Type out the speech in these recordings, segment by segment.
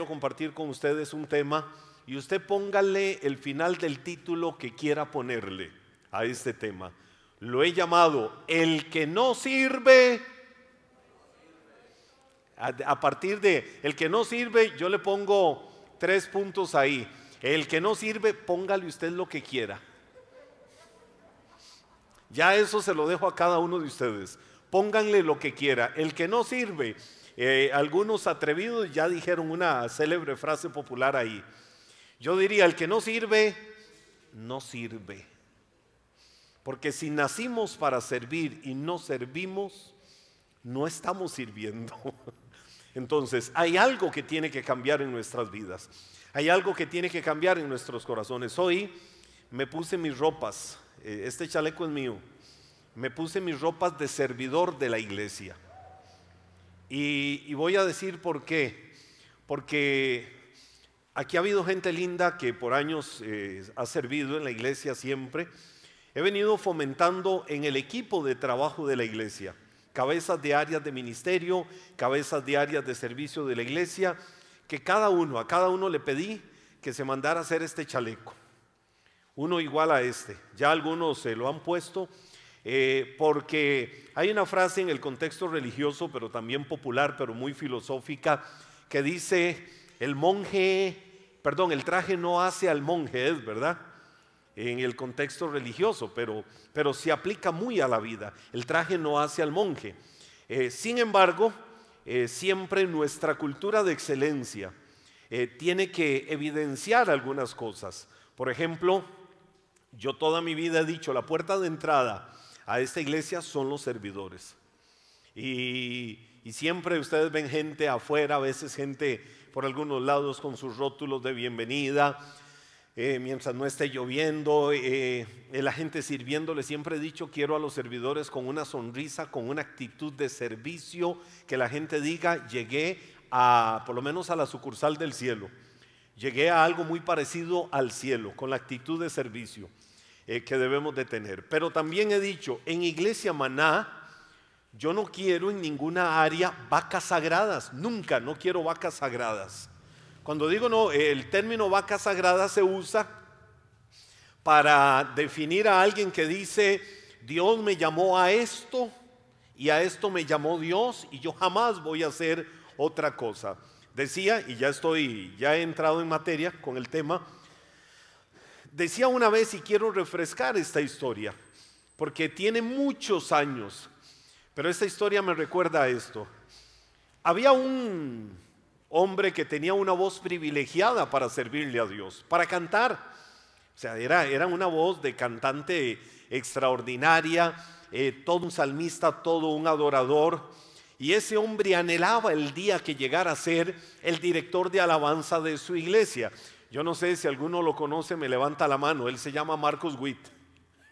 quiero compartir con ustedes un tema y usted póngale el final del título que quiera ponerle a este tema. Lo he llamado El que no sirve. A, partir de el que no sirve, yo le pongo tres puntos ahí. El que no sirve, póngale usted lo que quiera. Ya eso se lo dejo a cada uno de ustedes. Pónganle lo que quiera. El que no sirve, eh, algunos atrevidos ya dijeron una célebre frase popular ahí. Yo diría, el que no sirve, no sirve. Porque si nacimos para servir y no servimos, no estamos sirviendo. Entonces, hay algo que tiene que cambiar en nuestras vidas. Hay algo que tiene que cambiar en nuestros corazones. Hoy me puse mis ropas, eh, este chaleco es mío, me puse mis ropas de servidor de la iglesia. Y, voy a decir por qué. Porque aquí ha habido gente linda que por años eh, ha servido en la iglesia siempre. He venido fomentando en el equipo de trabajo de la iglesia, cabezas de áreas de ministerio, cabezas de áreas de servicio de la iglesia, que cada uno, a cada uno le pedí que se mandara a hacer este chaleco. Uno igual a este. Ya algunos se lo han puesto eh, porque hay una frase en el contexto religioso, pero también popular, pero muy filosófica, que dice, el monje, perdón, el traje no hace al monje, es verdad, en el contexto religioso, pero, pero se aplica muy a la vida. El traje no hace al monje. Eh, sin embargo, eh, siempre nuestra cultura de excelencia tiene que evidenciar algunas cosas. Por ejemplo, yo toda mi vida he dicho, la puerta de entrada a esta iglesia son los servidores. Y, siempre ustedes ven gente afuera, a veces gente por algunos lados con sus rótulos de bienvenida, eh, mientras no esté lloviendo, eh, eh, la gente sirviéndole. Siempre he dicho, quiero a los servidores con una sonrisa, con una actitud de servicio, que la gente diga, llegué a, por lo menos a la sucursal del cielo, llegué a algo muy parecido al cielo, con la actitud de servicio. Eh, que debemos de tener. Pero también he dicho, en Iglesia Maná, yo no quiero en ninguna área vacas sagradas, nunca, no quiero vacas sagradas. Cuando digo no, el término vaca sagrada se usa para definir a alguien que dice, Dios me llamó a esto y a esto me llamó Dios y yo jamás voy a hacer otra cosa. Decía, y ya estoy, ya he entrado en materia con el tema, Decía una vez y quiero refrescar esta historia, porque tiene muchos años, pero esta historia me recuerda a esto. Había un hombre que tenía una voz privilegiada para servirle a Dios, para cantar. O sea, era, era una voz de cantante extraordinaria, eh, todo un salmista, todo un adorador. Y ese hombre anhelaba el día que llegara a ser el director de alabanza de su iglesia. Yo no sé si alguno lo conoce, me levanta la mano. Él se llama Marcos Witt.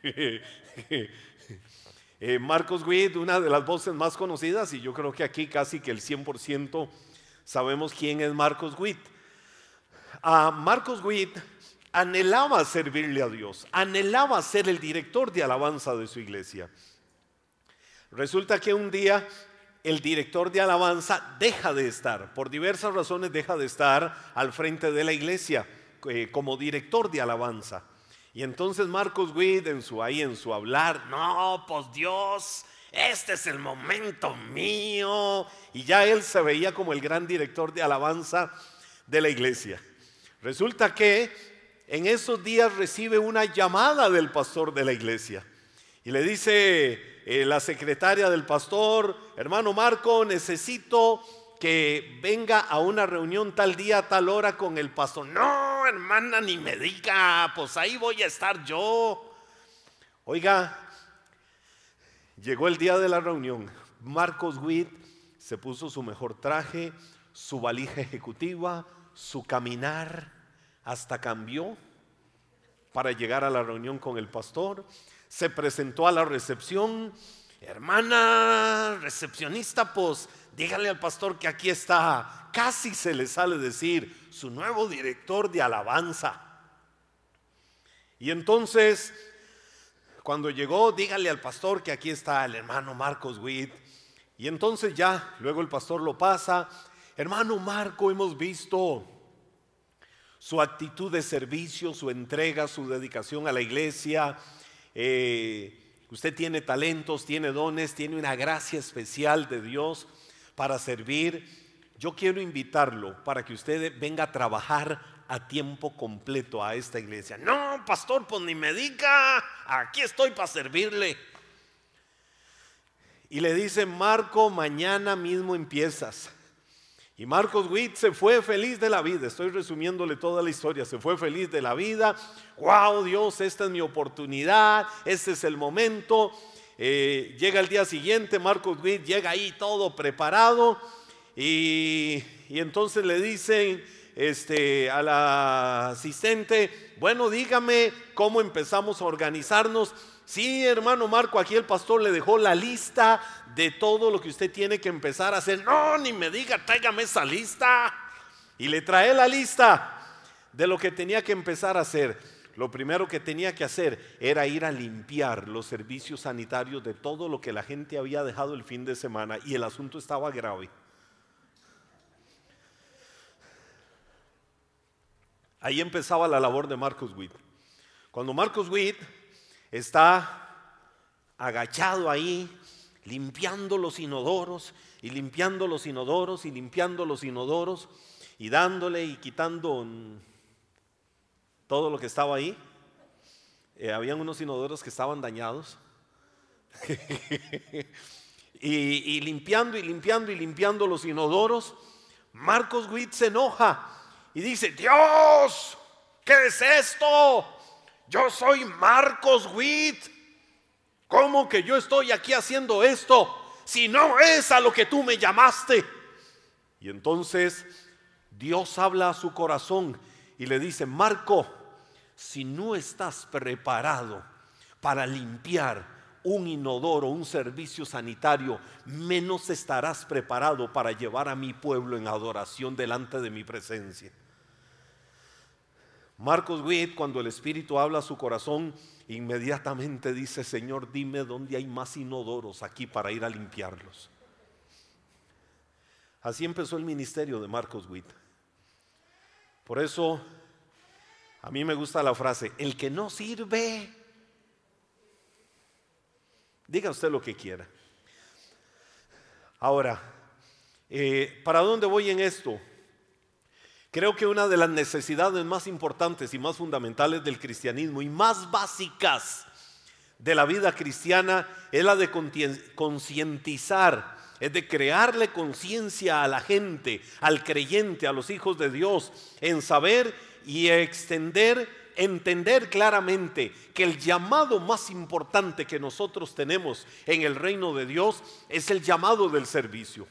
Eh, Marcos Witt, una de las voces más conocidas, y yo creo que aquí casi que el 100% sabemos quién es Marcos Witt. A Marcos Witt anhelaba servirle a Dios, anhelaba ser el director de alabanza de su iglesia. Resulta que un día el director de alabanza deja de estar, por diversas razones deja de estar al frente de la iglesia eh, como director de alabanza. Y entonces Marcos Witt en su ahí en su hablar, no, pues Dios, este es el momento mío. Y ya él se veía como el gran director de alabanza de la iglesia. Resulta que en esos días recibe una llamada del pastor de la iglesia y le dice, eh, la secretaria del pastor, hermano Marco, necesito que venga a una reunión tal día, tal hora con el pastor. No, hermana, ni me diga, pues ahí voy a estar yo. Oiga, llegó el día de la reunión. Marcos Witt se puso su mejor traje, su valija ejecutiva, su caminar, hasta cambió para llegar a la reunión con el pastor se presentó a la recepción. Hermana recepcionista, pues dígale al pastor que aquí está. Casi se le sale decir su nuevo director de alabanza. Y entonces, cuando llegó, dígale al pastor que aquí está el hermano Marcos Witt. Y entonces ya, luego el pastor lo pasa. Hermano Marco, hemos visto su actitud de servicio, su entrega, su dedicación a la iglesia. Eh, usted tiene talentos, tiene dones, tiene una gracia especial de Dios para servir. Yo quiero invitarlo para que usted venga a trabajar a tiempo completo a esta iglesia. No, pastor, pues ni me diga, aquí estoy para servirle. Y le dice, Marco, mañana mismo empiezas. Y Marcos Witt se fue feliz de la vida. Estoy resumiéndole toda la historia. Se fue feliz de la vida. Wow, Dios, esta es mi oportunidad. Este es el momento. Eh, llega el día siguiente. Marcos Witt llega ahí todo preparado. Y, entonces le dicen este, a la asistente: Bueno, dígame cómo empezamos a organizarnos. Sí, hermano Marco, aquí el pastor le dejó la lista de todo lo que usted tiene que empezar a hacer. No, ni me diga, tráigame esa lista. Y le trae la lista de lo que tenía que empezar a hacer. Lo primero que tenía que hacer era ir a limpiar los servicios sanitarios de todo lo que la gente había dejado el fin de semana y el asunto estaba grave. Ahí empezaba la labor de Marcos Witt. Cuando Marcos Witt está agachado ahí, limpiando los inodoros y limpiando los inodoros y limpiando los inodoros y dándole y quitando todo lo que estaba ahí. Eh, habían unos inodoros que estaban dañados. y, y, limpiando y limpiando y limpiando los inodoros, Marcos Witt se enoja y dice, Dios, ¿qué es esto? Yo soy Marcos Witt. ¿Cómo que yo estoy aquí haciendo esto si no es a lo que tú me llamaste? Y entonces Dios habla a su corazón y le dice, Marco, si no estás preparado para limpiar un inodoro, un servicio sanitario, menos estarás preparado para llevar a mi pueblo en adoración delante de mi presencia. Marcos Witt, cuando el Espíritu habla a su corazón, inmediatamente dice, Señor, dime dónde hay más inodoros aquí para ir a limpiarlos. Así empezó el ministerio de Marcos Witt. Por eso, a mí me gusta la frase, el que no sirve, diga usted lo que quiera. Ahora, eh, ¿para dónde voy en esto? Creo que una de las necesidades más importantes y más fundamentales del cristianismo y más básicas de la vida cristiana es la de concientizar, es de crearle conciencia a la gente, al creyente, a los hijos de Dios, en saber y extender, entender claramente que el llamado más importante que nosotros tenemos en el reino de Dios es el llamado del servicio.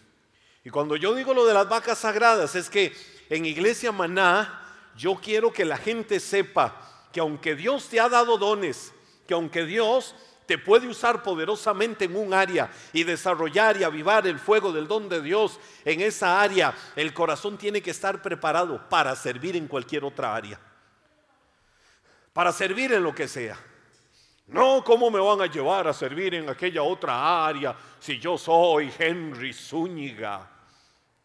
Y cuando yo digo lo de las vacas sagradas es que en Iglesia Maná, yo quiero que la gente sepa que aunque Dios te ha dado dones, que aunque Dios te puede usar poderosamente en un área y desarrollar y avivar el fuego del don de Dios en esa área, el corazón tiene que estar preparado para servir en cualquier otra área. Para servir en lo que sea. No, ¿cómo me van a llevar a servir en aquella otra área si yo soy Henry Zúñiga?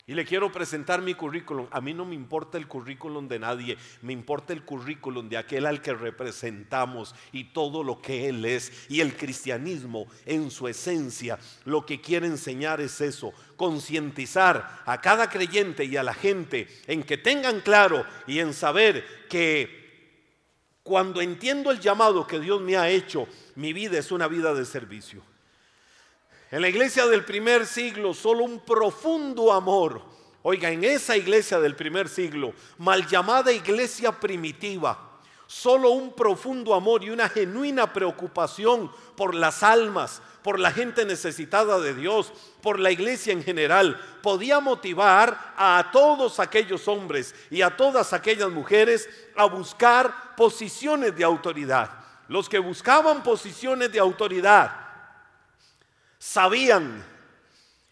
Y le quiero presentar mi currículum. A mí no me importa el currículum de nadie, me importa el currículum de aquel al que representamos y todo lo que Él es. Y el cristianismo en su esencia lo que quiere enseñar es eso, concientizar a cada creyente y a la gente en que tengan claro y en saber que cuando entiendo el llamado que Dios me ha hecho, mi vida es una vida de servicio. En la iglesia del primer siglo, solo un profundo amor. Oiga, en esa iglesia del primer siglo, mal llamada iglesia primitiva, solo un profundo amor y una genuina preocupación por las almas, por la gente necesitada de Dios, por la iglesia en general, podía motivar a todos aquellos hombres y a todas aquellas mujeres a buscar posiciones de autoridad. Los que buscaban posiciones de autoridad sabían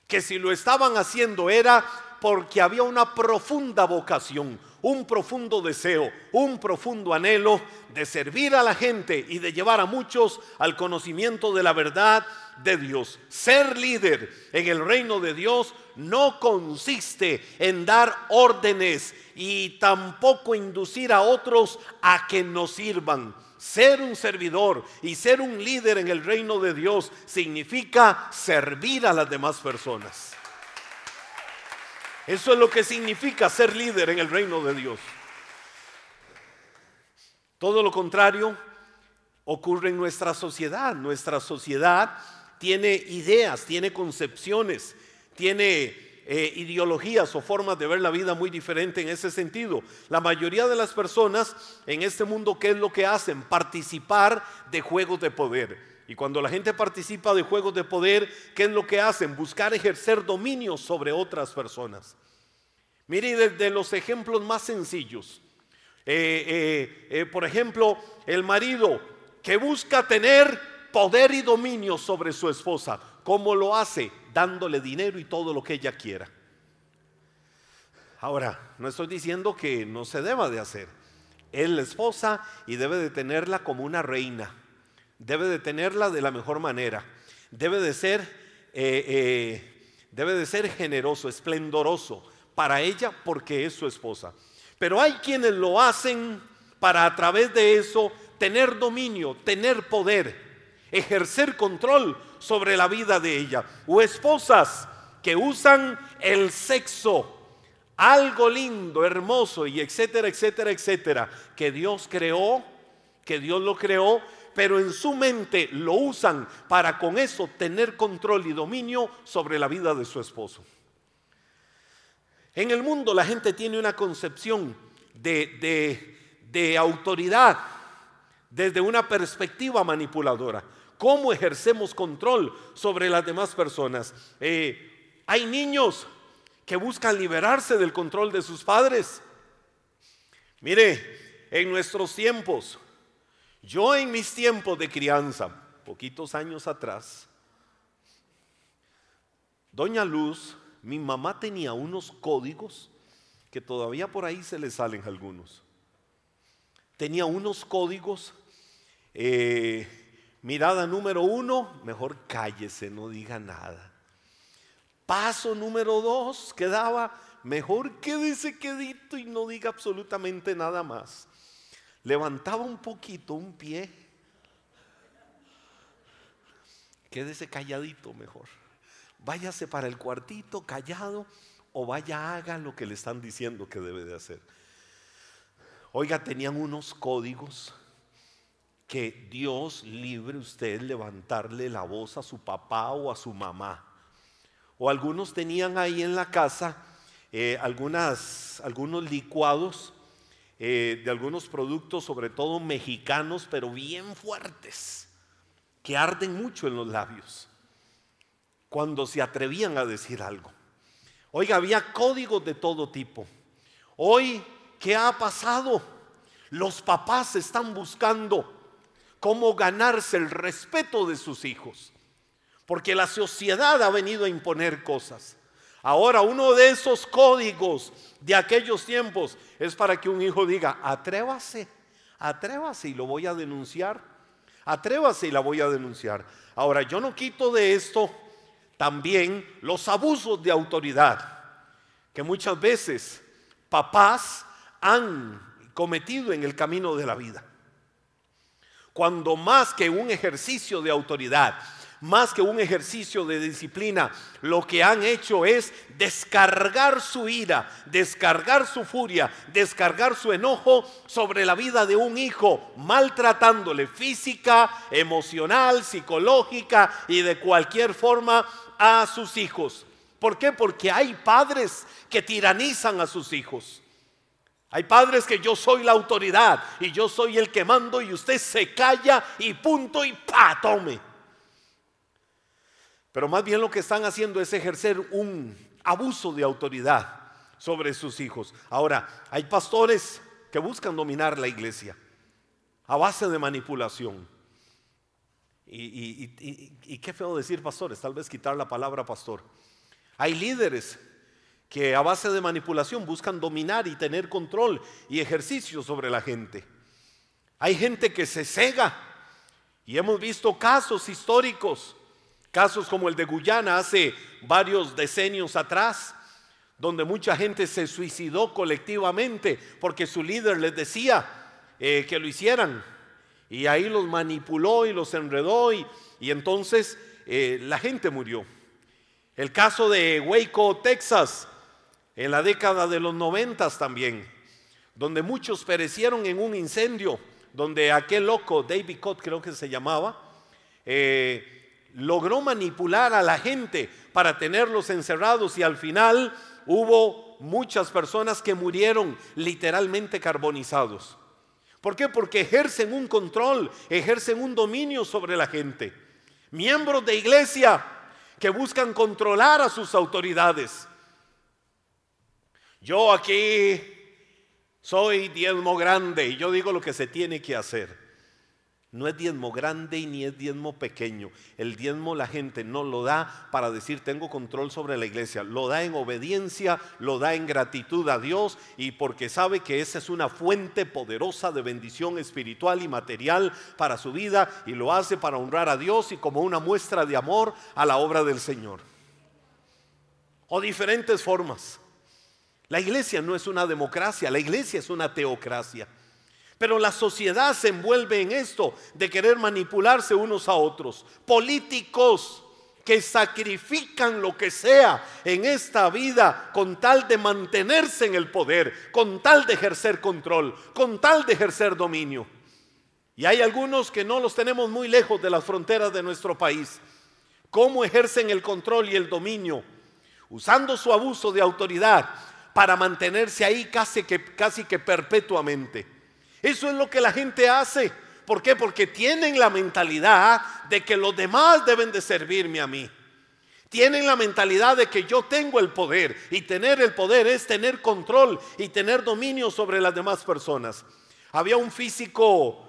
que si lo estaban haciendo era porque había una profunda vocación, un profundo deseo, un profundo anhelo de servir a la gente y de llevar a muchos al conocimiento de la verdad de Dios. Ser líder en el reino de Dios no consiste en dar órdenes y tampoco inducir a otros a que nos sirvan. Ser un servidor y ser un líder en el reino de Dios significa servir a las demás personas. Eso es lo que significa ser líder en el reino de Dios. Todo lo contrario ocurre en nuestra sociedad. Nuestra sociedad tiene ideas, tiene concepciones, tiene eh, ideologías o formas de ver la vida muy diferente en ese sentido. La mayoría de las personas en este mundo, ¿qué es lo que hacen? Participar de juegos de poder. Y cuando la gente participa de juegos de poder, ¿qué es lo que hacen? Buscar ejercer dominio sobre otras personas. Mire desde los ejemplos más sencillos. Eh, eh, por ejemplo, el marido que busca tener poder y dominio sobre su esposa. ¿Cómo lo hace? Dándole dinero y todo lo que ella quiera. Ahora, no estoy diciendo que no se deba de hacer. Es la esposa y debe de tenerla como una reina debe de tenerla de la mejor manera, debe de ser, eh, eh, debe de ser generoso, esplendoroso para ella porque es su esposa. Pero hay quienes lo hacen para a través de eso tener dominio, tener poder, ejercer control sobre la vida de ella. O esposas que usan el sexo, algo lindo, hermoso y etcétera, etcétera, etcétera, que Dios creó, que Dios lo creó pero en su mente lo usan para con eso tener control y dominio sobre la vida de su esposo. En el mundo la gente tiene una concepción de, autoridad desde una perspectiva manipuladora. ¿Cómo ejercemos control sobre las demás personas? Eh, hay niños que buscan liberarse del control de sus padres. Mire, en nuestros tiempos, yo en mis tiempos de crianza, poquitos años atrás, Doña Luz, mi mamá tenía unos códigos que todavía por ahí se le salen algunos. Tenía unos códigos, eh, mirada número uno, mejor cállese, no diga nada. Paso número dos, quedaba, mejor quédese quedito y no diga absolutamente nada más levantaba un poquito un pie, quédese calladito mejor. Váyase para el cuartito callado o vaya haga lo que le están diciendo que debe de hacer. Oiga, tenían unos códigos que Dios libre usted levantarle la voz a su papá o a su mamá. O algunos tenían ahí en la casa eh, algunos licuados eh, de algunos productos, sobre todo mexicanos, pero bien fuertes, que arden mucho en los labios, cuando se atrevían a decir algo. Oiga, había códigos de todo tipo. Hoy, ¿qué ha pasado? Los papás están buscando cómo ganarse el respeto de sus hijos, porque la sociedad ha venido a imponer cosas. Ahora, uno de esos códigos de aquellos tiempos es para que un hijo diga, atrévase, atrévase y lo voy a denunciar, atrévase y la voy a denunciar. Ahora, yo no quito de esto también los abusos de autoridad, que muchas veces papás han cometido en el camino de la vida. Cuando más que un ejercicio de autoridad, más que un ejercicio de disciplina, lo que han hecho es descargar su ira, descargar su furia, descargar su enojo sobre la vida de un hijo, maltratándole física, emocional, psicológica y de cualquier forma a sus hijos. ¿Por qué? Porque hay padres que tiranizan a sus hijos. Hay padres que yo soy la autoridad y yo soy el que mando y usted se calla y punto y pa, tome. Pero más bien lo que están haciendo es ejercer un abuso de autoridad sobre sus hijos. Ahora, hay pastores que buscan dominar la iglesia a base de manipulación. Y, qué feo decir pastores, tal vez quitar la palabra pastor. Hay líderes que a base de manipulación buscan dominar y tener control y ejercicio sobre la gente. Hay gente que se cega y hemos visto casos históricos, casos como el de Guyana hace varios decenios atrás, donde mucha gente se suicidó colectivamente porque su líder les decía eh, que lo hicieran. Y ahí los manipuló y los enredó y, entonces eh, la gente murió. El caso de Waco, Texas, en la década de los noventas también, donde muchos perecieron en un incendio, donde aquel loco, David Cott creo que se llamaba, eh, logró manipular a la gente para tenerlos encerrados y al final hubo muchas personas que murieron literalmente carbonizados. ¿Por qué? Porque ejercen un control, ejercen un dominio sobre la gente. Miembros de iglesia que buscan controlar a sus autoridades. Yo aquí soy diezmo grande y yo digo lo que se tiene que hacer. No es diezmo grande y ni es diezmo pequeño. El diezmo la gente no lo da para decir tengo control sobre la iglesia. Lo da en obediencia, lo da en gratitud a Dios y porque sabe que esa es una fuente poderosa de bendición espiritual y material para su vida y lo hace para honrar a Dios y como una muestra de amor a la obra del Señor. O diferentes formas. La iglesia no es una democracia, la iglesia es una teocracia. Pero la sociedad se envuelve en esto de querer manipularse unos a otros. Políticos que sacrifican lo que sea en esta vida con tal de mantenerse en el poder, con tal de ejercer control, con tal de ejercer dominio. Y hay algunos que no los tenemos muy lejos de las fronteras de nuestro país. ¿Cómo ejercen el control y el dominio? Usando su abuso de autoridad para mantenerse ahí casi que, casi que perpetuamente. Eso es lo que la gente hace. ¿Por qué? Porque tienen la mentalidad de que los demás deben de servirme a mí. Tienen la mentalidad de que yo tengo el poder y tener el poder es tener control y tener dominio sobre las demás personas. Había un físico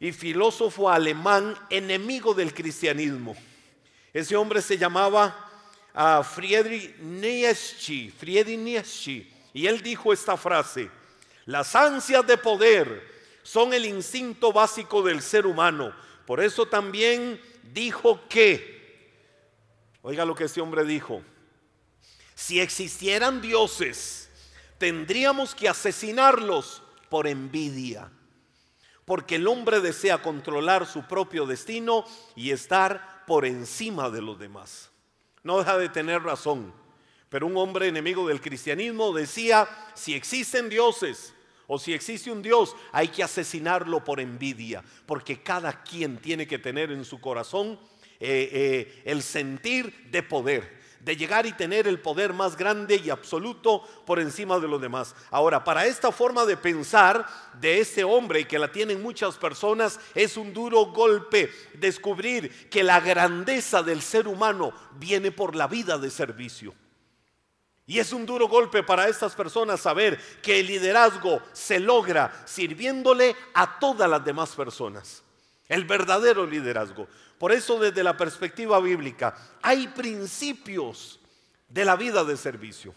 y filósofo alemán enemigo del cristianismo. Ese hombre se llamaba ah, Friedrich Nietzsche, Friedrich Nietzsche, y él dijo esta frase: las ansias de poder son el instinto básico del ser humano. Por eso también dijo que, oiga lo que ese hombre dijo, si existieran dioses, tendríamos que asesinarlos por envidia, porque el hombre desea controlar su propio destino y estar por encima de los demás. No deja de tener razón, pero un hombre enemigo del cristianismo decía, si existen dioses, o si existe un Dios, hay que asesinarlo por envidia, porque cada quien tiene que tener en su corazón eh, eh, el sentir de poder, de llegar y tener el poder más grande y absoluto por encima de los demás. Ahora, para esta forma de pensar de este hombre y que la tienen muchas personas, es un duro golpe descubrir que la grandeza del ser humano viene por la vida de servicio. Y es un duro golpe para estas personas saber que el liderazgo se logra sirviéndole a todas las demás personas. El verdadero liderazgo. Por eso desde la perspectiva bíblica hay principios de la vida de servicio.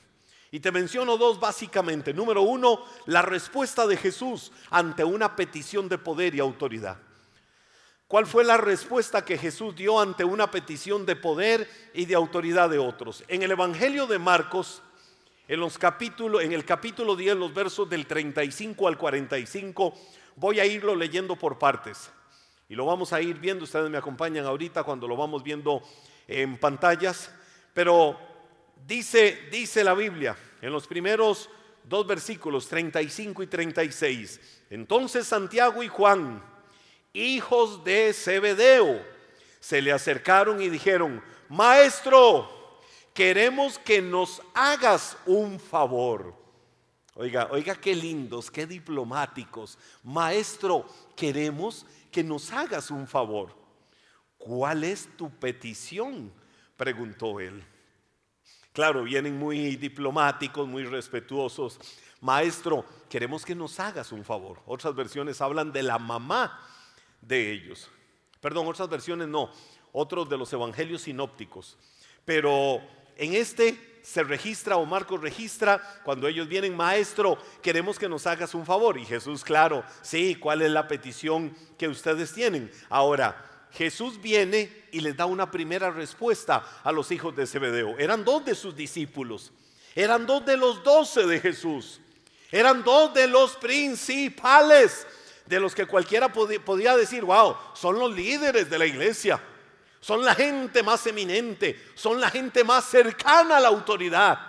Y te menciono dos básicamente. Número uno, la respuesta de Jesús ante una petición de poder y autoridad. ¿Cuál fue la respuesta que Jesús dio ante una petición de poder y de autoridad de otros? En el Evangelio de Marcos, en, los capítulos, en el capítulo 10, los versos del 35 al 45, voy a irlo leyendo por partes. Y lo vamos a ir viendo, ustedes me acompañan ahorita cuando lo vamos viendo en pantallas. Pero dice, dice la Biblia en los primeros dos versículos, 35 y 36. Entonces Santiago y Juan, hijos de Zebedeo, se le acercaron y dijeron, Maestro, queremos que nos hagas un favor. Oiga, oiga qué lindos, qué diplomáticos. Maestro, queremos que nos hagas un favor. ¿Cuál es tu petición? preguntó él. Claro, vienen muy diplomáticos, muy respetuosos. Maestro, queremos que nos hagas un favor. Otras versiones hablan de la mamá de ellos. Perdón, otras versiones no, otros de los evangelios sinópticos. Pero en este se registra o Marcos registra, cuando ellos vienen, maestro, queremos que nos hagas un favor. Y Jesús, claro, sí, ¿cuál es la petición que ustedes tienen? Ahora, Jesús viene y les da una primera respuesta a los hijos de Zebedeo. Eran dos de sus discípulos, eran dos de los doce de Jesús, eran dos de los principales, de los que cualquiera podía decir, wow, son los líderes de la iglesia son la gente más eminente, son la gente más cercana a la autoridad,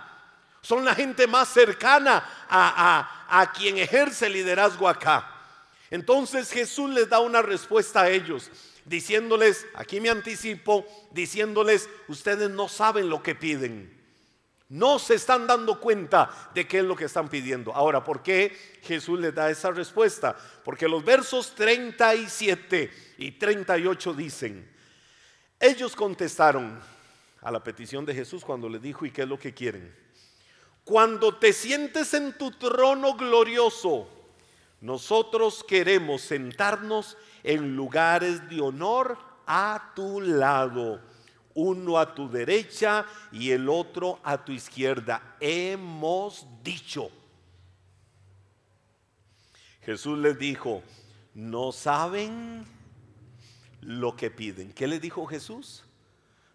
son la gente más cercana a, quien ejerce liderazgo acá. Entonces Jesús les da una respuesta a ellos, diciéndoles, aquí me anticipo, diciéndoles, ustedes no saben lo que piden. No se están dando cuenta de qué es lo que están pidiendo. Ahora, ¿por qué Jesús les da esa respuesta? Porque los versos 37 y 38 dicen, ellos contestaron a la petición de Jesús cuando le dijo, ¿y qué es lo que quieren? Cuando te sientes en tu trono glorioso, nosotros queremos sentarnos en lugares de honor a tu lado, uno a tu derecha y el otro a tu izquierda. Hemos dicho. Jesús les dijo, ¿no saben? Lo que piden. ¿Qué le dijo Jesús?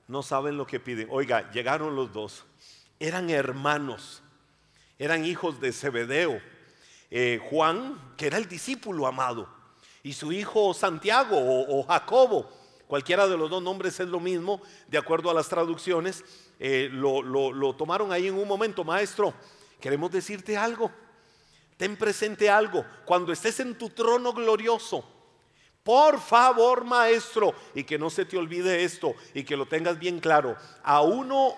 No saben lo que piden. Oiga, llegaron los dos. Eran hermanos, eran hijos de Zebedeo. Eh, Juan, que era el discípulo amado, y su hijo Santiago o, Jacobo, cualquiera de los dos nombres es lo mismo, de acuerdo a las traducciones, eh, lo, lo tomaron ahí en un momento, maestro, queremos decirte algo, ten presente algo, cuando estés en tu trono glorioso, por favor, maestro, y que no se te olvide esto y que lo tengas bien claro. A uno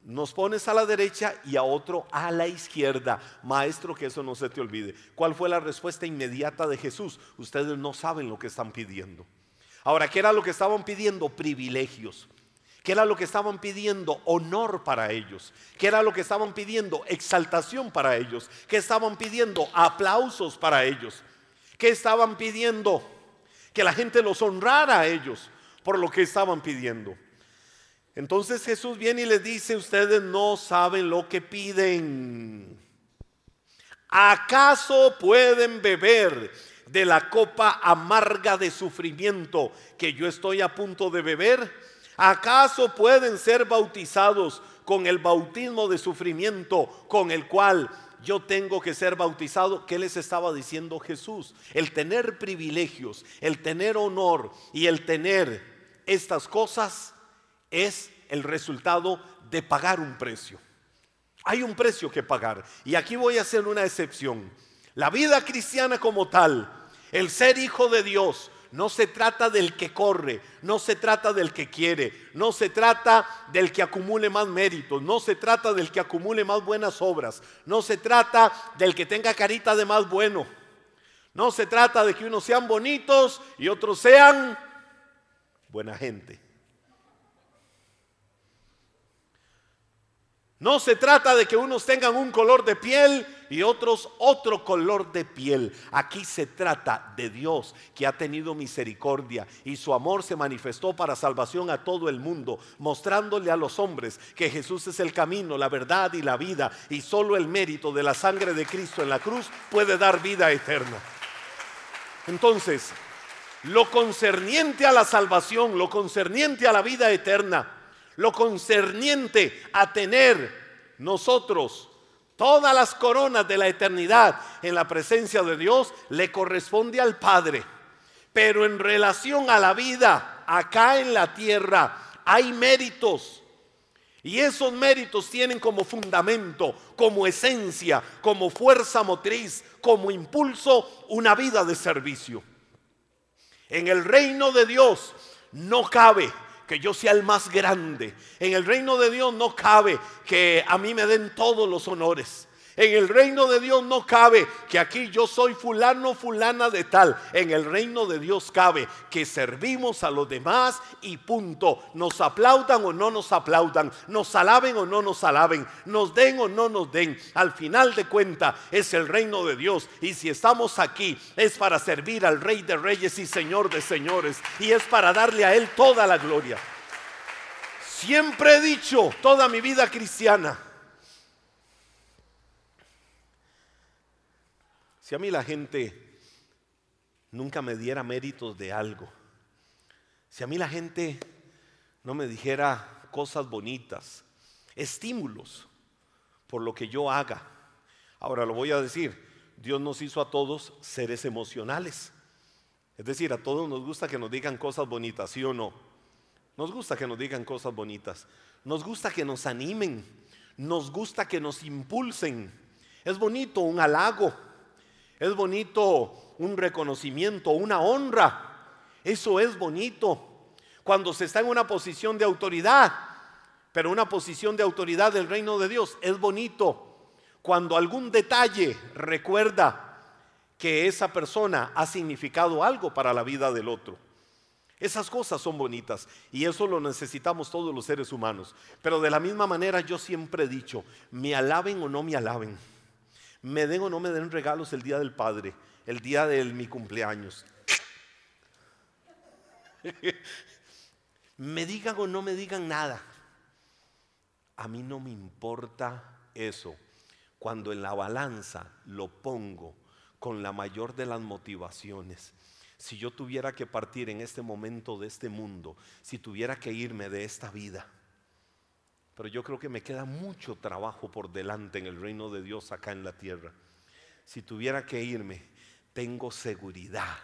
nos pones a la derecha y a otro a la izquierda. Maestro, que eso no se te olvide. ¿Cuál fue la respuesta inmediata de Jesús? Ustedes no saben lo que están pidiendo. Ahora, ¿qué era lo que estaban pidiendo? Privilegios. ¿Qué era lo que estaban pidiendo? Honor para ellos. ¿Qué era lo que estaban pidiendo? Exaltación para ellos. ¿Qué estaban pidiendo? Aplausos para ellos. ¿Qué estaban pidiendo? Que la gente los honrara a ellos por lo que estaban pidiendo. Entonces Jesús viene y les dice, ustedes no saben lo que piden. ¿Acaso pueden beber de la copa amarga de sufrimiento que yo estoy a punto de beber? ¿Acaso pueden ser bautizados con el bautismo de sufrimiento con el cual yo tengo que ser bautizado. ¿Qué les estaba diciendo Jesús? El tener privilegios, el tener honor y el tener estas cosas es el resultado de pagar un precio. Hay un precio que pagar. Y aquí voy a hacer una excepción. La vida cristiana como tal, el ser hijo de Dios, no se trata del que corre, no se trata del que quiere, no se trata del que acumule más méritos, no se trata del que acumule más buenas obras, no se trata del que tenga carita de más bueno, no se trata de que unos sean bonitos y otros sean buena gente. No se trata de que unos tengan un color de piel y otros otro color de piel. Aquí se trata de Dios que ha tenido misericordia y su amor se manifestó para salvación a todo el mundo, mostrándole a los hombres que Jesús es el camino, la verdad y la vida y solo el mérito de la sangre de Cristo en la cruz puede dar vida eterna. Entonces, lo concerniente a la salvación, lo concerniente a la vida eterna, lo concerniente a tener nosotros todas las coronas de la eternidad en la presencia de Dios le corresponde al Padre. Pero en relación a la vida acá en la tierra hay méritos. Y esos méritos tienen como fundamento, como esencia, como fuerza motriz, como impulso, una vida de servicio. En el reino de Dios no cabe que yo sea el más grande. En el reino de Dios no cabe que a mí me den todos los honores. En el reino de Dios no cabe que aquí yo soy fulano, fulana de tal. En el reino de Dios cabe que servimos a los demás y punto. Nos aplaudan o no nos aplaudan, nos alaben o no nos alaben, nos den o no nos den. Al final de cuenta es el reino de Dios. Y si estamos aquí es para servir al Rey de Reyes y Señor de Señores. Y es para darle a Él toda la gloria. Siempre he dicho toda mi vida cristiana, si a mí la gente nunca me diera méritos de algo, si a mí la gente no me dijera cosas bonitas, estímulos por lo que yo haga. Ahora lo voy a decir, Dios nos hizo a todos seres emocionales. Es decir, a todos nos gusta que nos digan cosas bonitas, ¿sí o no? Nos gusta que nos digan cosas bonitas. Nos gusta que nos animen. Nos gusta que nos impulsen. Es bonito un halago. Es bonito un reconocimiento, una honra. Eso es bonito cuando se está en una posición de autoridad. Pero una posición de autoridad del reino de Dios es bonito cuando algún detalle recuerda que esa persona ha significado algo para la vida del otro. Esas cosas son bonitas y eso lo necesitamos todos los seres humanos. Pero de la misma manera yo siempre he dicho, me alaben o no me alaben, me den o no me den regalos el día del Padre, el día de mi cumpleaños. me digan o no me digan nada. A mí no me importa eso cuando en la balanza lo pongo con la mayor de las motivaciones. Si yo tuviera que partir en este momento de este mundo, si tuviera que irme de esta vida, pero yo creo que me queda mucho trabajo por delante en el reino de Dios acá en la tierra. Si tuviera que irme, tengo seguridad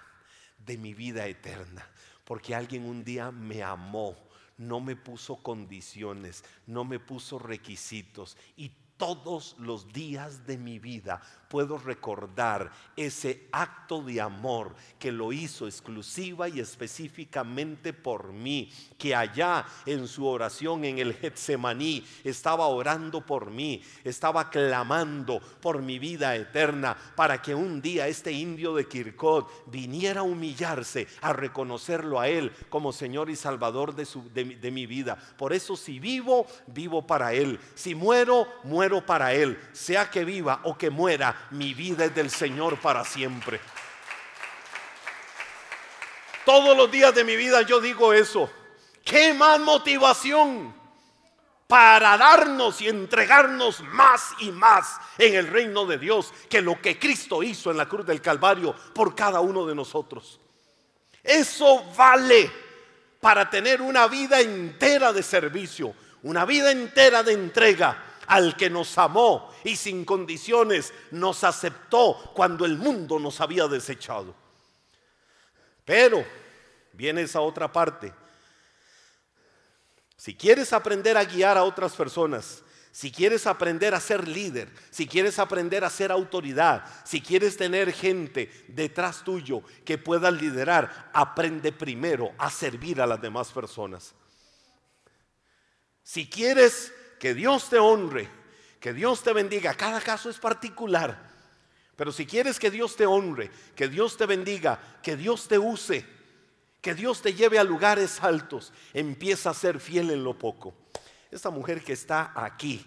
de mi vida eterna, porque alguien un día me amó, no me puso condiciones, no me puso requisitos y todos los días de mi vida puedo recordar ese acto de amor que lo hizo exclusiva y específicamente por mí, que allá en su oración en el Getsemaní estaba orando por mí, estaba clamando por mi vida eterna para que un día este indio de Kirkot viniera a humillarse, a reconocerlo a él como Señor y Salvador de, su, de, de mi vida. Por eso si vivo, vivo para él. Si muero, muero para él. Sea que viva o que muera, mi vida es del Señor para siempre. Todos los días de mi vida yo digo eso. ¿Qué más motivación para darnos y entregarnos más y más en el reino de Dios que lo que Cristo hizo en la cruz del Calvario por cada uno de nosotros? Eso vale para tener una vida entera de servicio, una vida entera de entrega al que nos amó y sin condiciones nos aceptó cuando el mundo nos había desechado. Pero viene esa otra parte. Si quieres aprender a guiar a otras personas, si quieres aprender a ser líder, si quieres aprender a ser autoridad, si quieres tener gente detrás tuyo que pueda liderar, aprende primero a servir a las demás personas. Si quieres que Dios te honre, que Dios te bendiga. Cada caso es particular. Pero si quieres que Dios te honre, que Dios te bendiga, que Dios te use, que Dios te lleve a lugares altos, empieza a ser fiel en lo poco. Esta mujer que está aquí,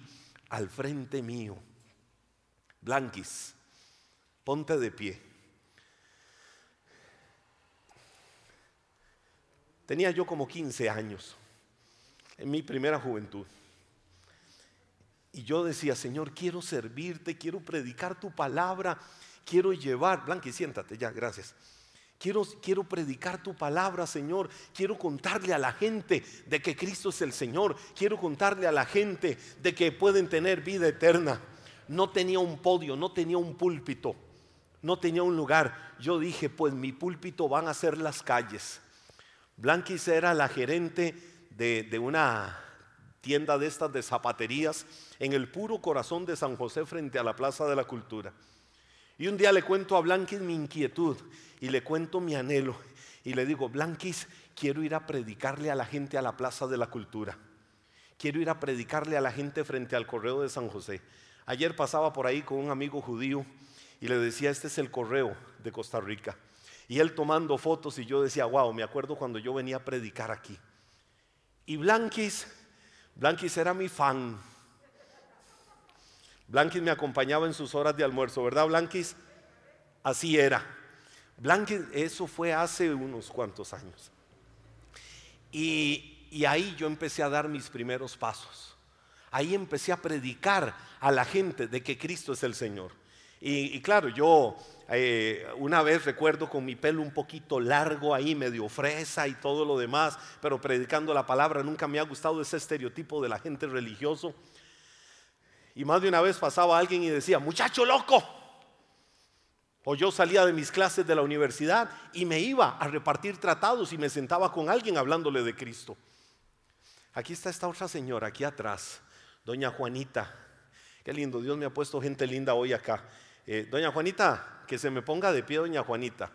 al frente mío, Blanquis, ponte de pie. Tenía yo como 15 años, en mi primera juventud. Y yo decía, Señor, quiero servirte, quiero predicar tu palabra, quiero llevar, Blanqui, siéntate ya, gracias. Quiero, quiero predicar tu palabra, Señor. Quiero contarle a la gente de que Cristo es el Señor. Quiero contarle a la gente de que pueden tener vida eterna. No tenía un podio, no tenía un púlpito, no tenía un lugar. Yo dije, pues mi púlpito van a ser las calles. Blanquis era la gerente de, de una tienda de estas de zapaterías en el puro corazón de San José frente a la Plaza de la Cultura. Y un día le cuento a Blanquis mi inquietud y le cuento mi anhelo y le digo, Blanquis, quiero ir a predicarle a la gente a la Plaza de la Cultura. Quiero ir a predicarle a la gente frente al correo de San José. Ayer pasaba por ahí con un amigo judío y le decía, este es el correo de Costa Rica. Y él tomando fotos y yo decía, wow, me acuerdo cuando yo venía a predicar aquí. Y Blanquis Blanquis era mi fan. Blanquis me acompañaba en sus horas de almuerzo, ¿verdad, Blanquis? Así era. Blanquis, eso fue hace unos cuantos años. Y, Y ahí yo empecé a dar mis primeros pasos. Ahí empecé a predicar a la gente de que Cristo es el Señor. Y, claro, yo eh, una vez recuerdo con mi pelo un poquito largo ahí, medio fresa y todo lo demás, pero predicando la palabra, nunca me ha gustado ese estereotipo de la gente religioso. Y más de una vez pasaba alguien y decía, muchacho loco. O yo salía de mis clases de la universidad y me iba a repartir tratados y me sentaba con alguien hablándole de Cristo. Aquí está esta otra señora, aquí atrás, doña Juanita. Qué lindo, Dios me ha puesto gente linda hoy acá. Eh, doña Juanita, que se me ponga de pie, doña Juanita.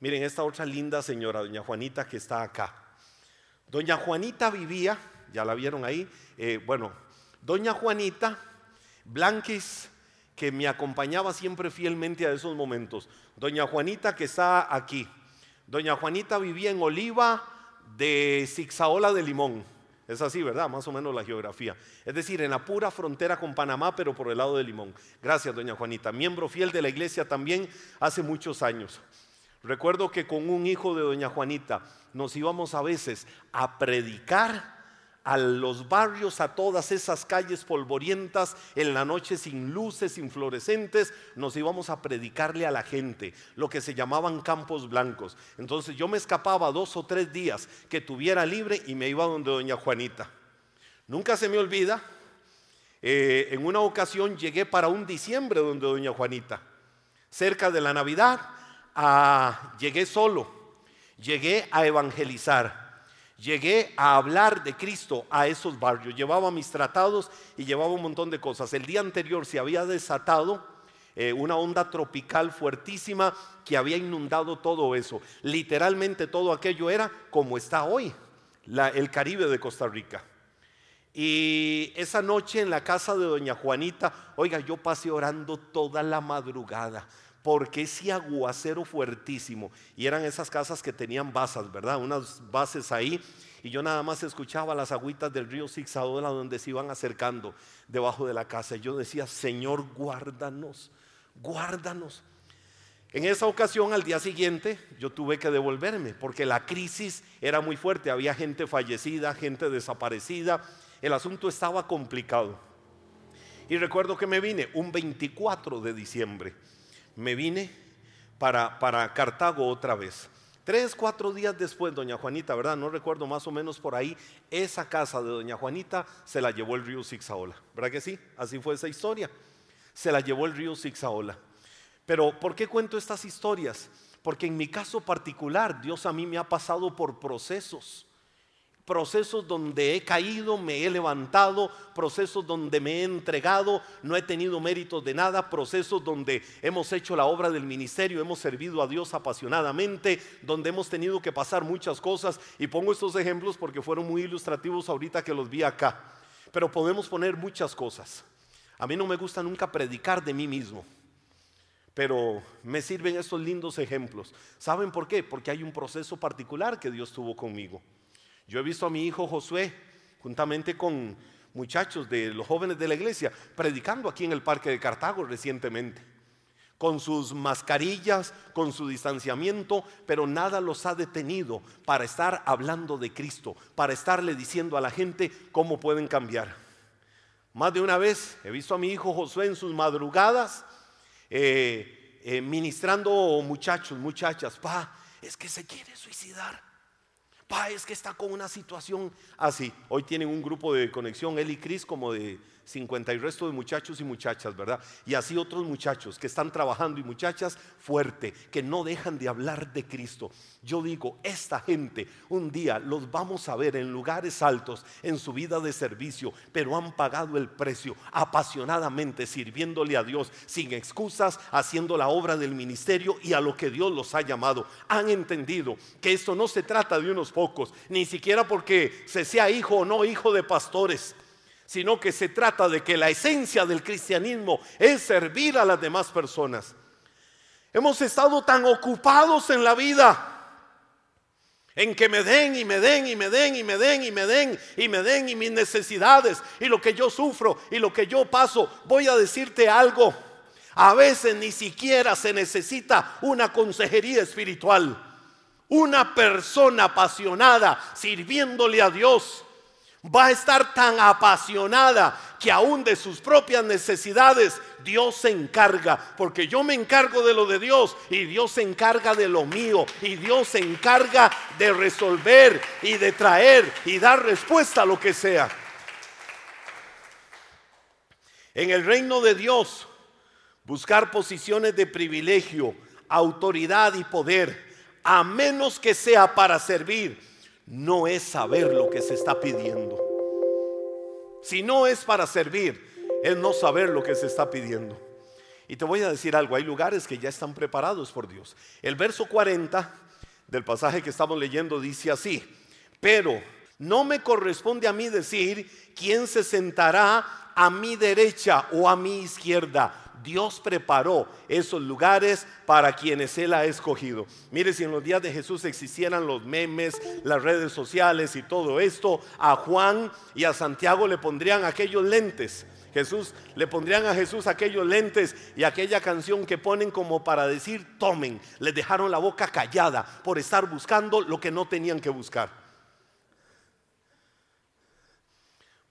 Miren, esta otra linda señora, doña Juanita, que está acá. Doña Juanita vivía, ya la vieron ahí, eh, bueno, doña Juanita, Blanquis, que me acompañaba siempre fielmente a esos momentos. Doña Juanita, que está aquí. Doña Juanita vivía en Oliva de Zixaola de Limón. Es así, ¿verdad? Más o menos la geografía. Es decir, en la pura frontera con Panamá, pero por el lado de Limón. Gracias, doña Juanita. Miembro fiel de la iglesia también hace muchos años. Recuerdo que con un hijo de doña Juanita nos íbamos a veces a predicar a los barrios, a todas esas calles polvorientas, en la noche sin luces, sin fluorescentes, nos íbamos a predicarle a la gente, lo que se llamaban campos blancos. Entonces yo me escapaba dos o tres días que tuviera libre y me iba donde doña Juanita. Nunca se me olvida, eh, en una ocasión llegué para un diciembre donde doña Juanita, cerca de la Navidad, llegué solo, llegué a evangelizar llegué a hablar de Cristo a esos barrios. Llevaba mis tratados y llevaba un montón de cosas. El día anterior se había desatado eh, una onda tropical fuertísima que había inundado todo eso. Literalmente todo aquello era como está hoy, el Caribe de Costa Rica. Y esa noche en la casa de doña Juanita, oiga, yo pasé orando toda la madrugada porque ese aguacero fuertísimo, y eran esas casas que tenían basas, ¿verdad? Unas bases ahí, y yo nada más escuchaba las agüitas del río Zigzagola donde se iban acercando debajo de la casa. Y yo decía, Señor, guárdanos, guárdanos. En esa ocasión, al día siguiente, yo tuve que devolverme porque la crisis era muy fuerte. Había gente fallecida, gente desaparecida. El asunto estaba complicado. Y recuerdo que me vine un 24 de diciembre me vine para, para Cartago otra vez. Tres, cuatro días después, doña Juanita, ¿verdad? No recuerdo más o menos por ahí, esa casa de doña Juanita se la llevó el río Zigzaola. ¿Verdad que sí? Así fue esa historia. Se la llevó el río Zigzaola. Pero ¿por qué cuento estas historias? Porque en mi caso particular, Dios a mí me ha pasado por procesos procesos donde he caído, me he levantado, procesos donde me he entregado, no he tenido méritos de nada, procesos donde hemos hecho la obra del ministerio, hemos servido a Dios apasionadamente, donde hemos tenido que pasar muchas cosas. Y pongo estos ejemplos porque fueron muy ilustrativos ahorita que los vi acá. Pero podemos poner muchas cosas. A mí no me gusta nunca predicar de mí mismo. Pero me sirven estos lindos ejemplos. ¿Saben por qué? Porque hay un proceso particular que Dios tuvo conmigo. Yo he visto a mi hijo Josué, juntamente con muchachos de los jóvenes de la iglesia, predicando aquí en el Parque de Cartago recientemente, con sus mascarillas, con su distanciamiento, pero nada los ha detenido para estar hablando de Cristo, para estarle diciendo a la gente cómo pueden cambiar. Más de una vez he visto a mi hijo Josué en sus madrugadas eh, eh, ministrando muchachos, muchachas, pa, es que se quiere suicidar es que está con una situación así. Hoy tienen un grupo de conexión, él y Cris, como de 50 y resto de muchachos y muchachas, ¿verdad? Y así otros muchachos que están trabajando y muchachas fuerte, que no dejan de hablar de Cristo. Yo digo, esta gente un día los vamos a ver en lugares altos en su vida de servicio, pero han pagado el precio apasionadamente sirviéndole a Dios sin excusas, haciendo la obra del ministerio y a lo que Dios los ha llamado. Han entendido que esto no se trata de unos pocos, ni siquiera porque se sea hijo o no hijo de pastores sino que se trata de que la esencia del cristianismo es servir a las demás personas. Hemos estado tan ocupados en la vida, en que me den y me den y me den y me den y me den y me den y mis necesidades y lo que yo sufro y lo que yo paso. Voy a decirte algo, a veces ni siquiera se necesita una consejería espiritual. Una persona apasionada sirviéndole a Dios va a estar tan apasionada que aún de sus propias necesidades Dios se encarga, porque yo me encargo de lo de Dios y Dios se encarga de lo mío y Dios se encarga de resolver y de traer y dar respuesta a lo que sea. En el reino de Dios, buscar posiciones de privilegio, autoridad y poder, a menos que sea para servir, no es saber lo que se está pidiendo. Si no es para servir, es no saber lo que se está pidiendo. Y te voy a decir algo, hay lugares que ya están preparados por Dios. El verso 40 del pasaje que estamos leyendo dice así, pero no me corresponde a mí decir quién se sentará a mi derecha o a mi izquierda Dios preparó esos lugares para quienes Él ha escogido. Mire, si en los días de Jesús existieran los memes, las redes sociales y todo esto, a Juan y a Santiago le pondrían aquellos lentes. Jesús le pondrían a Jesús aquellos lentes y aquella canción que ponen como para decir, tomen, les dejaron la boca callada por estar buscando lo que no tenían que buscar.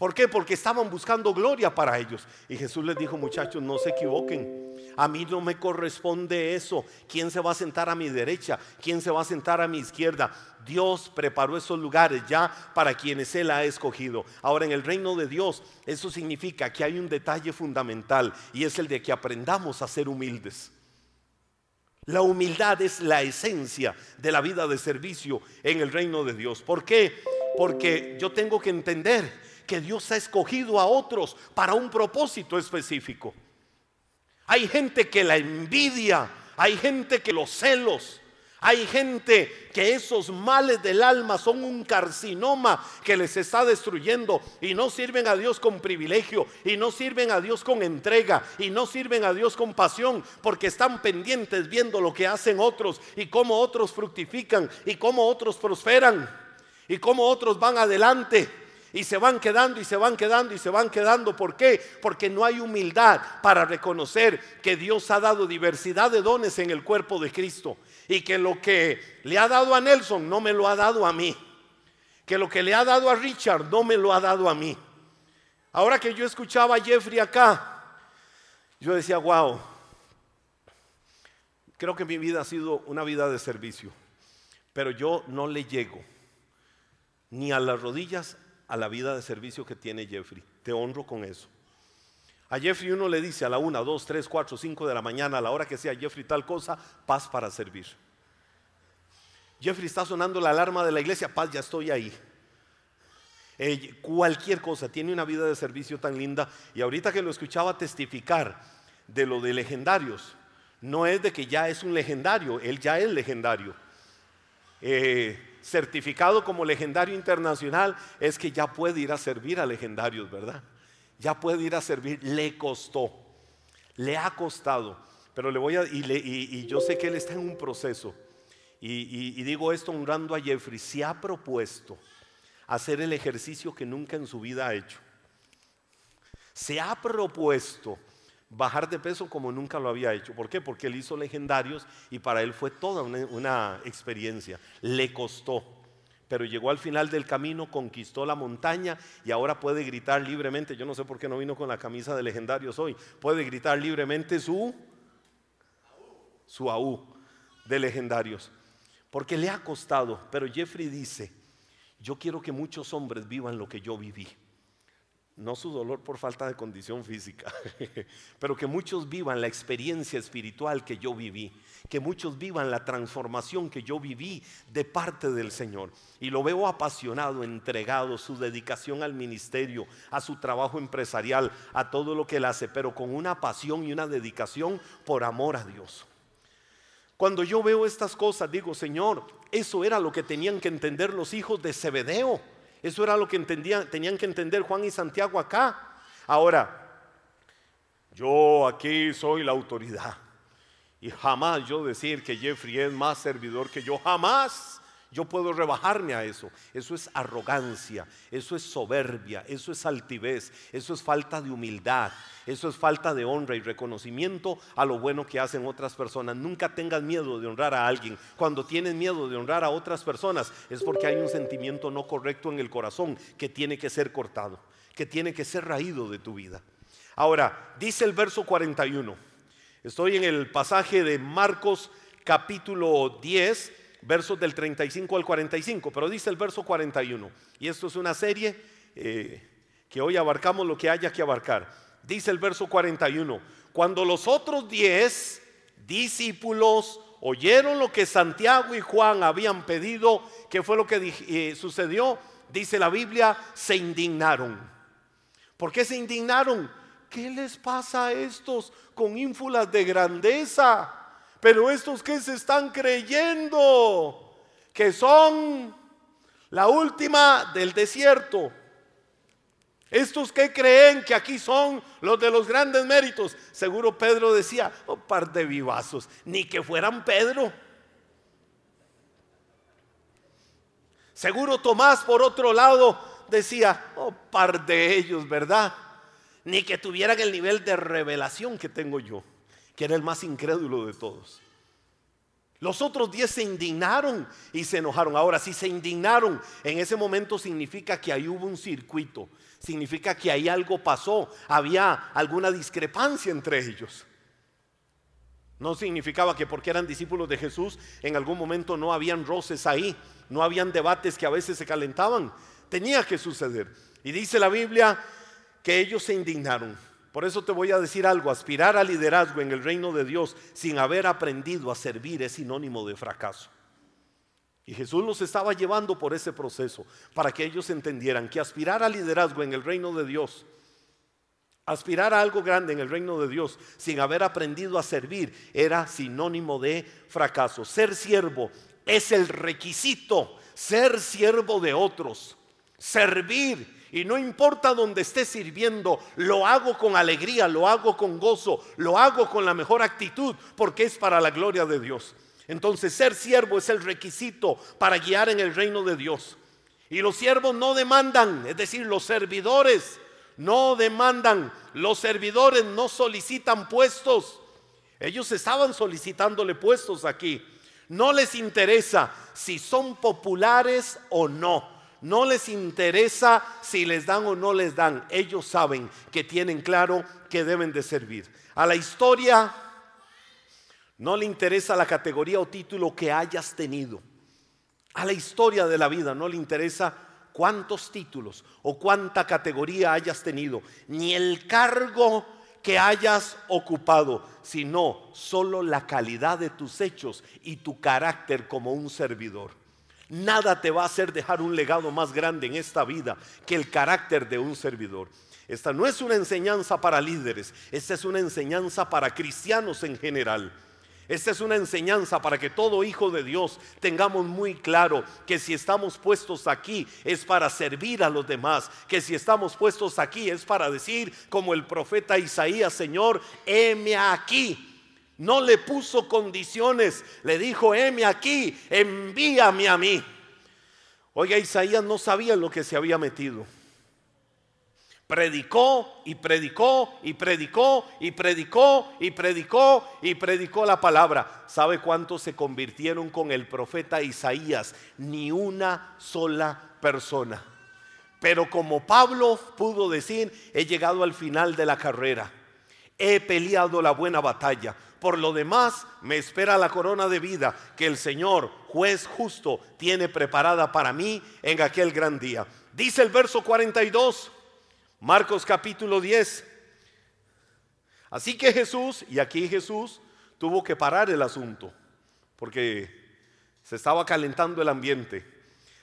¿Por qué? Porque estaban buscando gloria para ellos. Y Jesús les dijo, muchachos, no se equivoquen. A mí no me corresponde eso. ¿Quién se va a sentar a mi derecha? ¿Quién se va a sentar a mi izquierda? Dios preparó esos lugares ya para quienes Él ha escogido. Ahora, en el reino de Dios, eso significa que hay un detalle fundamental y es el de que aprendamos a ser humildes. La humildad es la esencia de la vida de servicio en el reino de Dios. ¿Por qué? Porque yo tengo que entender que Dios ha escogido a otros para un propósito específico. Hay gente que la envidia, hay gente que los celos, hay gente que esos males del alma son un carcinoma que les está destruyendo y no sirven a Dios con privilegio y no sirven a Dios con entrega y no sirven a Dios con pasión porque están pendientes viendo lo que hacen otros y cómo otros fructifican y cómo otros prosperan y cómo otros van adelante. Y se van quedando y se van quedando y se van quedando. ¿Por qué? Porque no hay humildad para reconocer que Dios ha dado diversidad de dones en el cuerpo de Cristo. Y que lo que le ha dado a Nelson no me lo ha dado a mí. Que lo que le ha dado a Richard no me lo ha dado a mí. Ahora que yo escuchaba a Jeffrey acá, yo decía, wow, creo que mi vida ha sido una vida de servicio. Pero yo no le llego ni a las rodillas a la vida de servicio que tiene Jeffrey. Te honro con eso. A Jeffrey uno le dice a la una, dos, tres, cuatro, cinco de la mañana, a la hora que sea Jeffrey tal cosa, paz para servir. Jeffrey está sonando la alarma de la iglesia, paz, ya estoy ahí. Cualquier cosa, tiene una vida de servicio tan linda. Y ahorita que lo escuchaba testificar de lo de legendarios, no es de que ya es un legendario, él ya es legendario. Eh, certificado como legendario internacional es que ya puede ir a servir a legendarios, ¿verdad? Ya puede ir a servir, le costó, le ha costado, pero le voy a, y, yo sé que él está en un proceso, y, y digo esto honrando a Jeffrey, se ha propuesto hacer el ejercicio que nunca en su vida ha hecho. Se ha propuesto bajar de peso como nunca lo había hecho. ¿Por qué? Porque él hizo legendarios y para él fue toda una, experiencia. Le costó, pero llegó al final del camino, conquistó la montaña y ahora puede gritar libremente. Yo no sé por qué no vino con la camisa de legendarios hoy. Puede gritar libremente su su AU de legendarios. Porque le ha costado, pero Jeffrey dice, yo quiero que muchos hombres vivan lo que yo viví no su dolor por falta de condición física, pero que muchos vivan la experiencia espiritual que yo viví, que muchos vivan la transformación que yo viví de parte del Señor. Y lo veo apasionado, entregado, su dedicación al ministerio, a su trabajo empresarial, a todo lo que él hace, pero con una pasión y una dedicación por amor a Dios. Cuando yo veo estas cosas, digo, Señor, eso era lo que tenían que entender los hijos de Zebedeo eso era lo que entendían, tenían que entender Juan y Santiago acá. Ahora, yo aquí soy la autoridad. Y jamás yo decir que Jeffrey es más servidor que yo. Jamás. Yo puedo rebajarme a eso. Eso es arrogancia, eso es soberbia, eso es altivez, eso es falta de humildad, eso es falta de honra y reconocimiento a lo bueno que hacen otras personas. Nunca tengas miedo de honrar a alguien. Cuando tienes miedo de honrar a otras personas es porque hay un sentimiento no correcto en el corazón que tiene que ser cortado, que tiene que ser raído de tu vida. Ahora, dice el verso 41. Estoy en el pasaje de Marcos capítulo 10 versos del 35 al 45, pero dice el verso 41, y esto es una serie eh, que hoy abarcamos lo que haya que abarcar. Dice el verso 41, cuando los otros diez discípulos oyeron lo que Santiago y Juan habían pedido, ¿qué fue lo que eh, sucedió? Dice la Biblia, se indignaron. ¿Por qué se indignaron? ¿Qué les pasa a estos con ínfulas de grandeza? Pero estos que se están creyendo que son la última del desierto. Estos que creen que aquí son los de los grandes méritos. Seguro Pedro decía, oh par de vivazos, ni que fueran Pedro. Seguro Tomás por otro lado decía, oh par de ellos, ¿verdad? Ni que tuvieran el nivel de revelación que tengo yo que era el más incrédulo de todos. Los otros diez se indignaron y se enojaron. Ahora, si se indignaron, en ese momento significa que ahí hubo un circuito, significa que ahí algo pasó, había alguna discrepancia entre ellos. No significaba que porque eran discípulos de Jesús, en algún momento no habían roces ahí, no habían debates que a veces se calentaban. Tenía que suceder. Y dice la Biblia que ellos se indignaron. Por eso te voy a decir algo, aspirar al liderazgo en el reino de Dios sin haber aprendido a servir es sinónimo de fracaso. Y Jesús nos estaba llevando por ese proceso para que ellos entendieran que aspirar al liderazgo en el reino de Dios, aspirar a algo grande en el reino de Dios sin haber aprendido a servir era sinónimo de fracaso. Ser siervo es el requisito, ser siervo de otros, servir y no importa donde esté sirviendo, lo hago con alegría, lo hago con gozo, lo hago con la mejor actitud, porque es para la gloria de Dios. Entonces ser siervo es el requisito para guiar en el reino de Dios. Y los siervos no demandan, es decir, los servidores no demandan, los servidores no solicitan puestos. Ellos estaban solicitándole puestos aquí. No les interesa si son populares o no. No les interesa si les dan o no les dan. Ellos saben que tienen claro que deben de servir. A la historia no le interesa la categoría o título que hayas tenido. A la historia de la vida no le interesa cuántos títulos o cuánta categoría hayas tenido, ni el cargo que hayas ocupado, sino solo la calidad de tus hechos y tu carácter como un servidor. Nada te va a hacer dejar un legado más grande en esta vida que el carácter de un servidor. Esta no es una enseñanza para líderes, esta es una enseñanza para cristianos en general. Esta es una enseñanza para que todo hijo de Dios tengamos muy claro que si estamos puestos aquí es para servir a los demás, que si estamos puestos aquí es para decir como el profeta Isaías, Señor, heme aquí, no le puso condiciones, le dijo, heme aquí, envíame a mí. Oiga, Isaías no sabía lo que se había metido. Predicó y predicó y predicó y predicó y predicó y predicó la palabra. ¿Sabe cuántos se convirtieron con el profeta Isaías? Ni una sola persona. Pero como Pablo pudo decir, he llegado al final de la carrera. He peleado la buena batalla por lo demás, me espera la corona de vida que el Señor, juez justo, tiene preparada para mí en aquel gran día. Dice el verso 42, Marcos capítulo 10. Así que Jesús, y aquí Jesús, tuvo que parar el asunto, porque se estaba calentando el ambiente.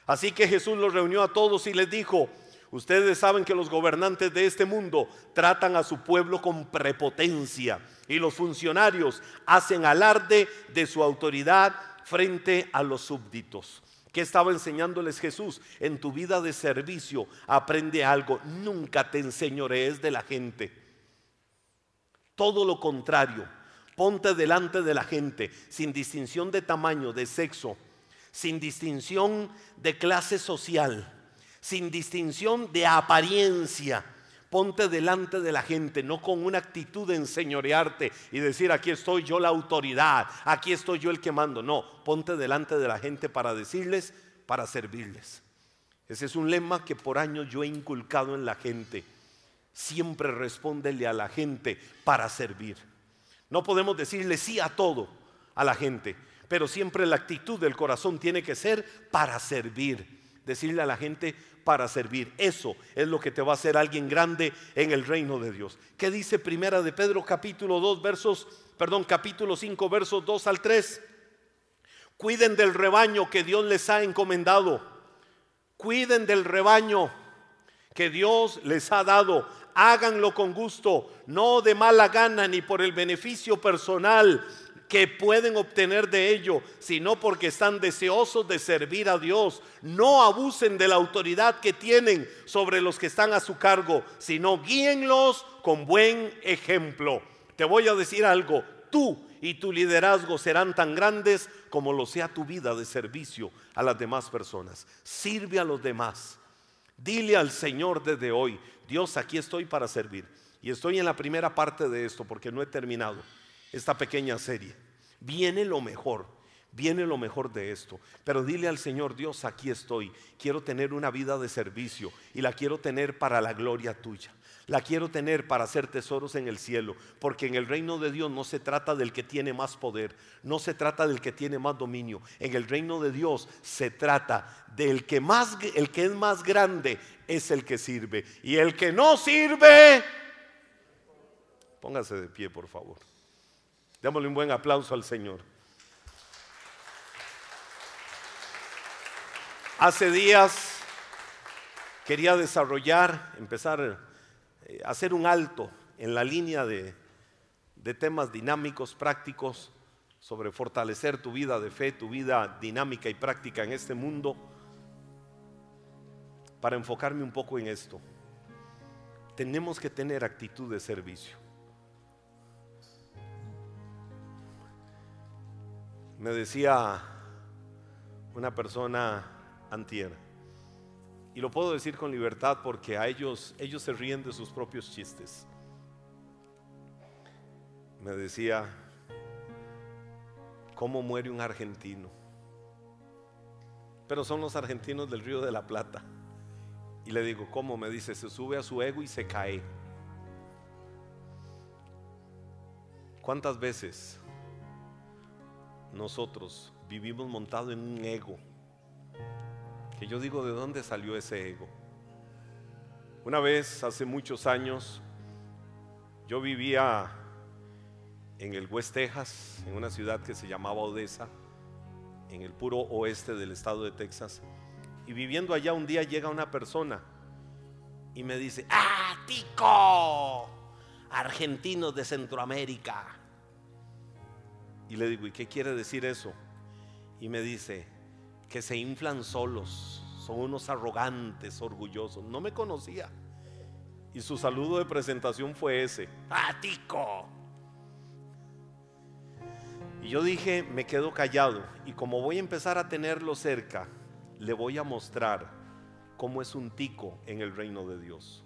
Así que Jesús los reunió a todos y les dijo, Ustedes saben que los gobernantes de este mundo tratan a su pueblo con prepotencia y los funcionarios hacen alarde de su autoridad frente a los súbditos. ¿Qué estaba enseñándoles Jesús? En tu vida de servicio aprende algo. Nunca te enseñorees de la gente. Todo lo contrario. Ponte delante de la gente sin distinción de tamaño, de sexo, sin distinción de clase social, sin distinción de apariencia. Ponte delante de la gente, no con una actitud de enseñorearte y decir, aquí estoy yo la autoridad, aquí estoy yo el que mando. No, ponte delante de la gente para decirles, para servirles. Ese es un lema que por años yo he inculcado en la gente. Siempre respóndele a la gente para servir. No podemos decirle sí a todo a la gente, pero siempre la actitud del corazón tiene que ser para servir. Decirle a la gente para servir. Eso es lo que te va a hacer alguien grande en el reino de Dios. ¿Qué dice Primera de Pedro capítulo 2 versos, perdón, capítulo 5 versos 2 al 3? Cuiden del rebaño que Dios les ha encomendado. Cuiden del rebaño que Dios les ha dado háganlo con gusto, no de mala gana ni por el beneficio personal que pueden obtener de ello, sino porque están deseosos de servir a Dios. No abusen de la autoridad que tienen sobre los que están a su cargo, sino guíenlos con buen ejemplo. Te voy a decir algo, tú y tu liderazgo serán tan grandes como lo sea tu vida de servicio a las demás personas. Sirve a los demás. Dile al Señor desde hoy, Dios, aquí estoy para servir. Y estoy en la primera parte de esto porque no he terminado esta pequeña serie. Viene lo mejor, viene lo mejor de esto. Pero dile al Señor, Dios, aquí estoy. Quiero tener una vida de servicio y la quiero tener para la gloria tuya. La quiero tener para hacer tesoros en el cielo, porque en el reino de Dios no se trata del que tiene más poder, no se trata del que tiene más dominio. En el reino de Dios se trata del que más el que es más grande es el que sirve y el que no sirve Póngase de pie, por favor. Démosle un buen aplauso al Señor. Hace días quería desarrollar, empezar eh, hacer un alto en la línea de, de temas dinámicos, prácticos, sobre fortalecer tu vida de fe, tu vida dinámica y práctica en este mundo, para enfocarme un poco en esto. Tenemos que tener actitud de servicio. Me decía una persona antier, y lo puedo decir con libertad porque a ellos, ellos se ríen de sus propios chistes. Me decía, ¿cómo muere un argentino? Pero son los argentinos del Río de la Plata. Y le digo, ¿cómo? Me dice, se sube a su ego y se cae. ¿Cuántas veces nosotros vivimos montado en un ego? que yo digo, ¿de dónde salió ese ego? Una vez, hace muchos años, yo vivía en el West Texas, en una ciudad que se llamaba Odessa, en el puro oeste del estado de Texas. Y viviendo allá un día llega una persona y me dice, ¡Ah, tico! Argentinos de Centroamérica. Y le digo, ¿y qué quiere decir eso? Y me dice, que se inflan solos, son unos arrogantes, orgullosos. No me conocía. Y su saludo de presentación fue ese, ¡Atico! Y yo dije, me quedo callado. Y como voy a empezar a tenerlo cerca, le voy a mostrar cómo es un tico en el reino de Dios.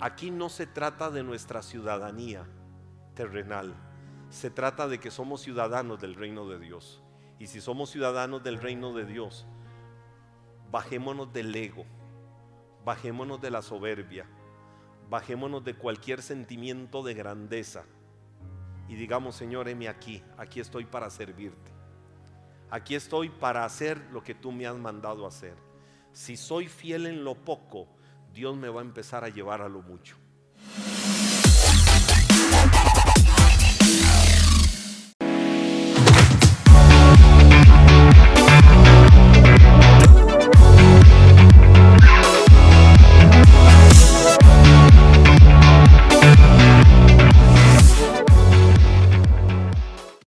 Aquí no se trata de nuestra ciudadanía terrenal, se trata de que somos ciudadanos del reino de Dios. Y si somos ciudadanos del reino de Dios, bajémonos del ego, bajémonos de la soberbia, bajémonos de cualquier sentimiento de grandeza y digamos, Señor, heme aquí, aquí estoy para servirte. Aquí estoy para hacer lo que tú me has mandado hacer. Si soy fiel en lo poco, Dios me va a empezar a llevar a lo mucho.